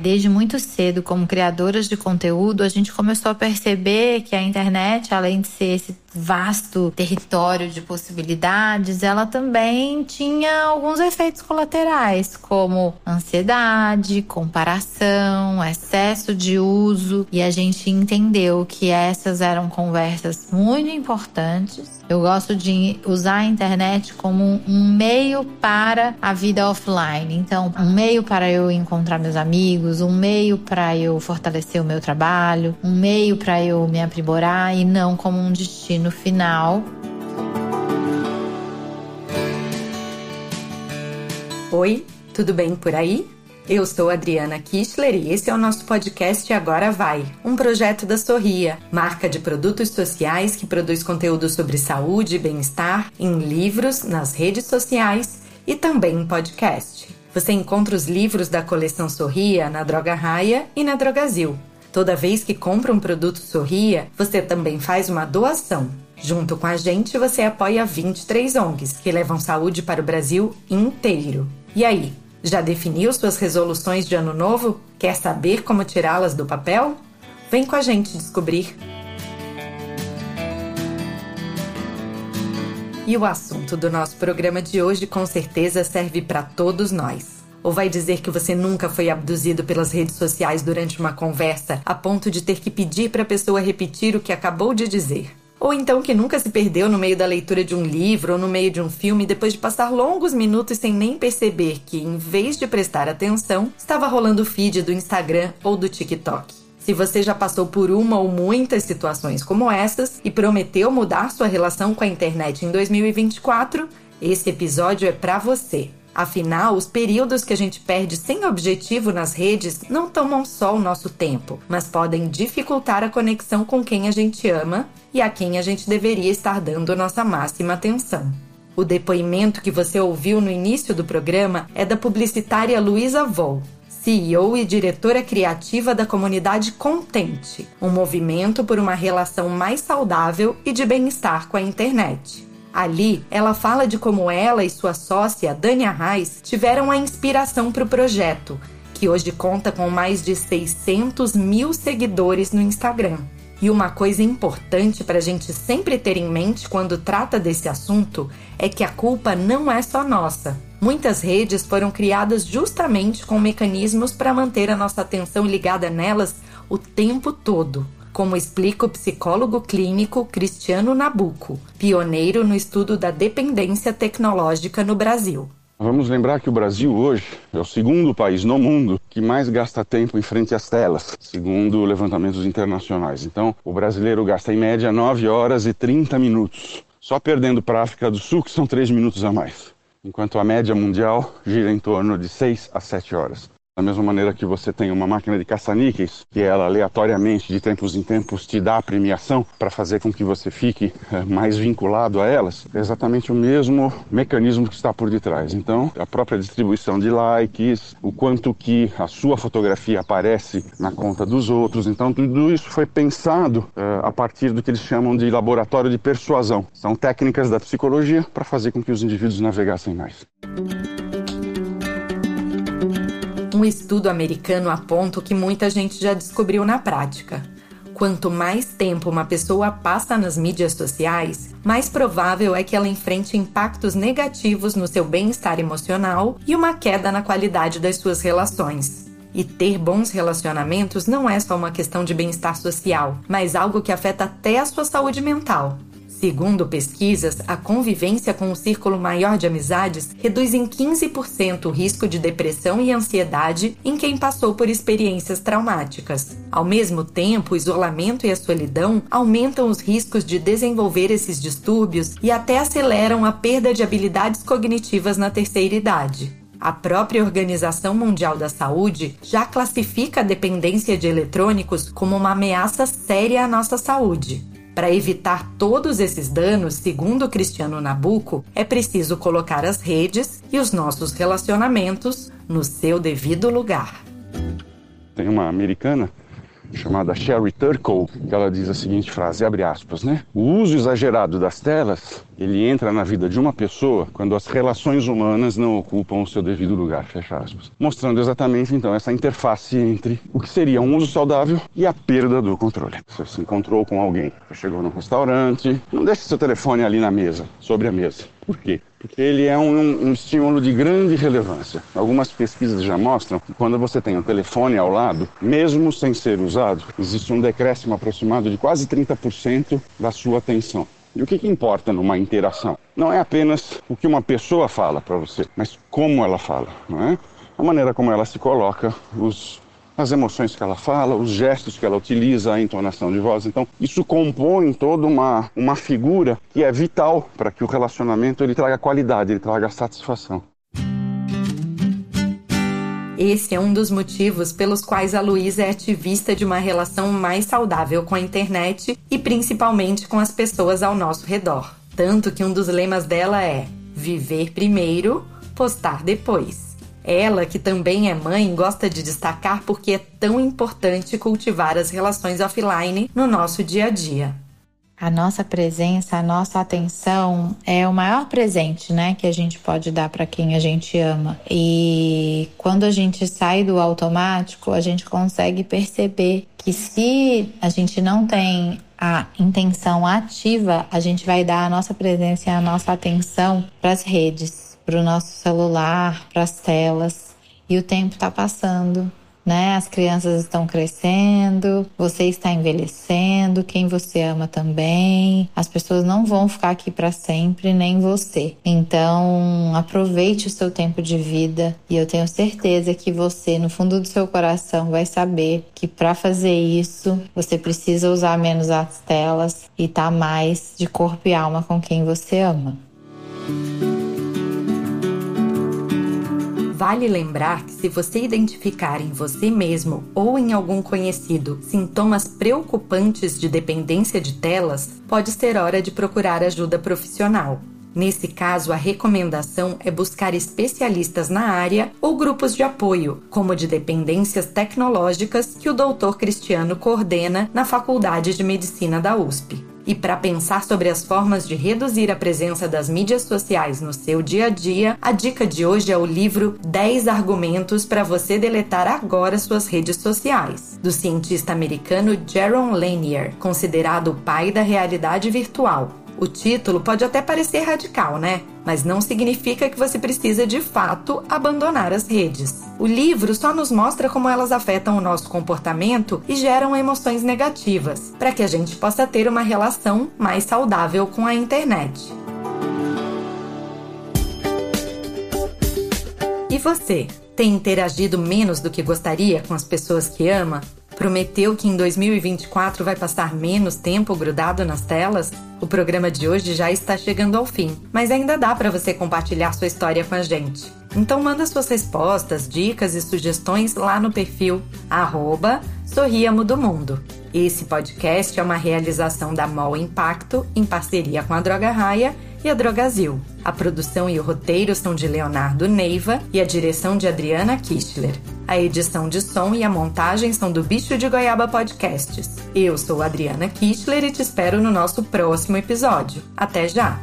Desde muito cedo, como criadoras de conteúdo, a gente começou a perceber que a internet, além de ser esse vasto território de possibilidades, ela também tinha alguns efeitos colaterais, como ansiedade, comparação, de uso, e a gente entendeu que essas eram conversas muito importantes. Eu gosto de usar a internet como um meio para a vida offline. Então, um meio para eu encontrar meus amigos, um meio para eu fortalecer o meu trabalho, um meio para eu me aprimorar e não como um destino no final. Oi, tudo bem por aí? Eu sou Adriana Kistler e esse é o nosso podcast Agora Vai, um projeto da Sorria, marca de produtos sociais que produz conteúdo sobre saúde e bem-estar em livros, nas redes sociais e também em podcast. Você encontra os livros da coleção Sorria na Droga Raia e na Drogazil. Toda vez que compra um produto Sorria, você também faz uma doação. Junto com a gente, você apoia 23 ONGs que levam saúde para o Brasil inteiro. E aí, já definiu suas resoluções de ano novo? Quer saber como tirá-las do papel? Vem com a gente descobrir. E o assunto do nosso programa de hoje com certeza serve para todos nós. Ou vai dizer que você nunca foi abduzido pelas redes sociais durante uma conversa a ponto de ter que pedir para a pessoa repetir o que acabou de dizer? Ou então que nunca se perdeu no meio da leitura de um livro ou no meio de um filme depois de passar longos minutos sem nem perceber que, em vez de prestar atenção, estava rolando o feed do Instagram ou do TikTok. Se você já passou por uma ou muitas situações como essas e prometeu mudar sua relação com a internet em 2024, esse episódio é para você. Afinal, os períodos que a gente perde sem objetivo nas redes não tomam só o nosso tempo, mas podem dificultar a conexão com quem a gente ama e a quem a gente deveria estar dando nossa máxima atenção. O depoimento que você ouviu no início do programa é da publicitária Luísa Vol, CEO e diretora criativa da comunidade Contente, um movimento por uma relação mais saudável e de bem-estar com a internet. Ali, ela fala de como ela e sua sócia, Dania Reis, tiveram a inspiração para o projeto, que hoje conta com mais de 600 mil seguidores no Instagram. E uma coisa importante para a gente sempre ter em mente quando trata desse assunto é que a culpa não é só nossa. Muitas redes foram criadas justamente com mecanismos para manter a nossa atenção ligada nelas o tempo todo como explica o psicólogo clínico Cristiano Nabuco, pioneiro no estudo da dependência tecnológica no Brasil. Vamos lembrar que o Brasil hoje é o segundo país no mundo que mais gasta tempo em frente às telas, segundo levantamentos internacionais. Então, o brasileiro gasta em média 9 horas e 30 minutos, só perdendo para a África do Sul, que são 3 minutos a mais, enquanto a média mundial gira em torno de 6 a 7 horas. Da mesma maneira que você tem uma máquina de caça-níqueis, que ela aleatoriamente, de tempos em tempos, te dá a premiação para fazer com que você fique é, mais vinculado a elas, é exatamente o mesmo mecanismo que está por detrás. Então, a própria distribuição de likes, o quanto que a sua fotografia aparece na conta dos outros. Então, tudo isso foi pensado é, a partir do que eles chamam de laboratório de persuasão. São técnicas da psicologia para fazer com que os indivíduos navegassem mais. Um estudo americano aponta o que muita gente já descobriu na prática. Quanto mais tempo uma pessoa passa nas mídias sociais, mais provável é que ela enfrente impactos negativos no seu bem-estar emocional e uma queda na qualidade das suas relações. E ter bons relacionamentos não é só uma questão de bem-estar social, mas algo que afeta até a sua saúde mental. Segundo pesquisas, a convivência com um círculo maior de amizades reduz em 15% o risco de depressão e ansiedade em quem passou por experiências traumáticas. Ao mesmo tempo, o isolamento e a solidão aumentam os riscos de desenvolver esses distúrbios e até aceleram a perda de habilidades cognitivas na terceira idade. A própria Organização Mundial da Saúde já classifica a dependência de eletrônicos como uma ameaça séria à nossa saúde. Para evitar todos esses danos, segundo Cristiano Nabuco, é preciso colocar as redes e os nossos relacionamentos no seu devido lugar. Tem uma americana chamada Sherry Turkle, que ela diz a seguinte frase, abre aspas, né? O uso exagerado das telas, ele entra na vida de uma pessoa quando as relações humanas não ocupam o seu devido lugar, fecha aspas. Mostrando exatamente, então, essa interface entre o que seria um uso saudável e a perda do controle. Você se encontrou com alguém, chegou num restaurante, não deixe seu telefone ali na mesa, sobre a mesa. Por quê? Porque ele é um, um, estímulo de grande relevância. Algumas pesquisas já mostram que quando você tem um telefone ao lado, mesmo sem ser usado, existe um decréscimo aproximado de quase 30% da sua atenção. E o que, que importa numa interação? Não é apenas o que uma pessoa fala para você, mas como ela fala, não é? A maneira como ela se coloca, os as emoções que ela fala, os gestos que ela utiliza, a entonação de voz. Então, isso compõe toda uma, uma figura que é vital para que o relacionamento ele traga qualidade, ele traga satisfação. Esse é um dos motivos pelos quais a Luísa é ativista de uma relação mais saudável com a internet e principalmente com as pessoas ao nosso redor. Tanto que um dos lemas dela é viver primeiro, postar depois. Ela, que também é mãe, gosta de destacar porque é tão importante cultivar as relações offline no nosso dia a dia. A nossa presença, a nossa atenção é o maior presente, né, que a gente pode dar para quem a gente ama. E quando a gente sai do automático, a gente consegue perceber que se a gente não tem a intenção ativa, a gente vai dar a nossa presença e a nossa atenção para as redes para o nosso celular, para as telas. E o tempo está passando, né? As crianças estão crescendo, você está envelhecendo, quem você ama também. As pessoas não vão ficar aqui para sempre, nem você. Então, aproveite o seu tempo de vida e eu tenho certeza que você, no fundo do seu coração, vai saber que para fazer isso, você precisa usar menos as telas e estar tá mais de corpo e alma com quem você ama. Vale lembrar que se você identificar em você mesmo ou em algum conhecido sintomas preocupantes de dependência de telas, pode ser hora de procurar ajuda profissional. Nesse caso, a recomendação é buscar especialistas na área ou grupos de apoio, como de dependências tecnológicas que o Dr. Cristiano coordena na Faculdade de Medicina da USP. E para pensar sobre as formas de reduzir a presença das mídias sociais no seu dia a dia, a dica de hoje é o livro 10 argumentos para você deletar agora suas redes sociais, do cientista americano Jaron Lanier, considerado o pai da realidade virtual. O título pode até parecer radical, né? Mas não significa que você precisa de fato abandonar as redes. O livro só nos mostra como elas afetam o nosso comportamento e geram emoções negativas, para que a gente possa ter uma relação mais saudável com a internet. E você? Tem interagido menos do que gostaria com as pessoas que ama? Prometeu que em 2024 vai passar menos tempo grudado nas telas? O programa de hoje já está chegando ao fim, mas ainda dá para você compartilhar sua história com a gente. Então manda suas respostas, dicas e sugestões lá no perfil Sorriamo do Mundo. Esse podcast é uma realização da MOL Impacto em parceria com a Droga Raia e a Drogazil. A produção e o roteiro são de Leonardo Neiva e a direção de Adriana Kistler. A edição de som e a montagem são do Bicho de Goiaba Podcasts. Eu sou Adriana Kistler e te espero no nosso próximo episódio. Até já!